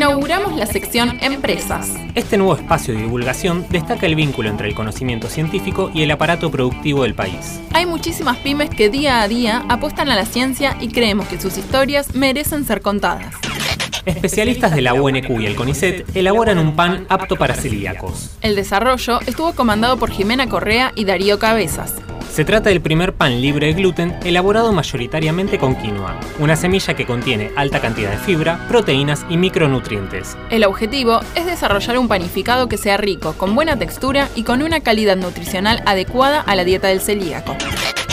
Inauguramos la sección Empresas. Este nuevo espacio de divulgación destaca el vínculo entre el conocimiento científico y el aparato productivo del país. Hay muchísimas pymes que día a día apuestan a la ciencia y creemos que sus historias merecen ser contadas. Especialistas de la UNQ y el CONICET elaboran un pan apto para celíacos. El desarrollo estuvo comandado por Jimena Correa y Darío Cabezas. Se trata del primer pan libre de gluten elaborado mayoritariamente con quinoa, una semilla que contiene alta cantidad de fibra, proteínas y micronutrientes. El objetivo es desarrollar un panificado que sea rico, con buena textura y con una calidad nutricional adecuada a la dieta del celíaco.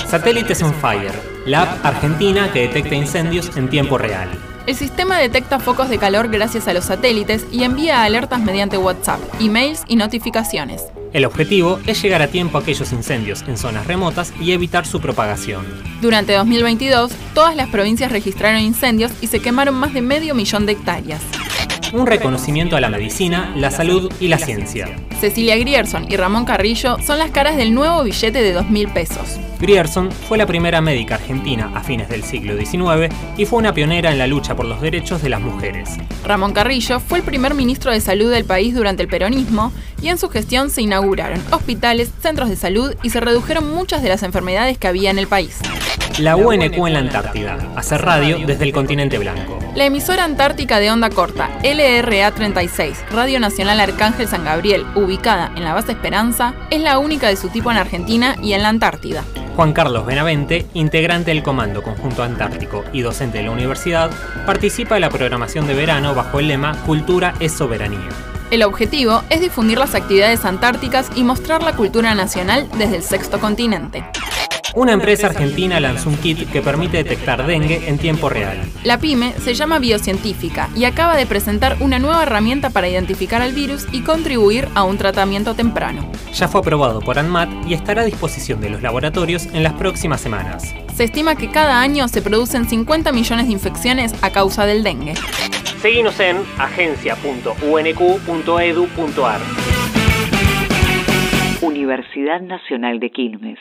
Satélites on Fire, la app argentina que detecta incendios en tiempo real. El sistema detecta focos de calor gracias a los satélites y envía alertas mediante WhatsApp, emails y notificaciones. El objetivo es llegar a tiempo a aquellos incendios en zonas remotas y evitar su propagación. Durante 2022, todas las provincias registraron incendios y se quemaron más de medio millón de hectáreas. Un reconocimiento a la medicina, la salud y la ciencia. Cecilia Grierson y Ramón Carrillo son las caras del nuevo billete de 2.000 pesos. Grierson fue la primera médica argentina a fines del siglo XIX y fue una pionera en la lucha por los derechos de las mujeres. Ramón Carrillo fue el primer ministro de salud del país durante el peronismo y en su gestión se inauguraron hospitales, centros de salud y se redujeron muchas de las enfermedades que había en el país. La UNQ en la Antártida, hacer radio desde el continente blanco. La emisora antártica de onda corta, LRA 36, Radio Nacional Arcángel San Gabriel, ubicada en la base Esperanza, es la única de su tipo en Argentina y en la Antártida. Juan Carlos Benavente, integrante del Comando Conjunto Antártico y docente de la universidad, participa de la programación de verano bajo el lema Cultura es soberanía. El objetivo es difundir las actividades antárticas y mostrar la cultura nacional desde el sexto continente. Una empresa argentina lanzó un kit que permite detectar dengue en tiempo real. La pyme se llama Biocientífica y acaba de presentar una nueva herramienta para identificar al virus y contribuir a un tratamiento temprano. Ya fue aprobado por ANMAT y estará a disposición de los laboratorios en las próximas semanas. Se estima que cada año se producen 50 millones de infecciones a causa del dengue. Seguimos en agencia.unq.edu.ar. Universidad Nacional de Quilmes.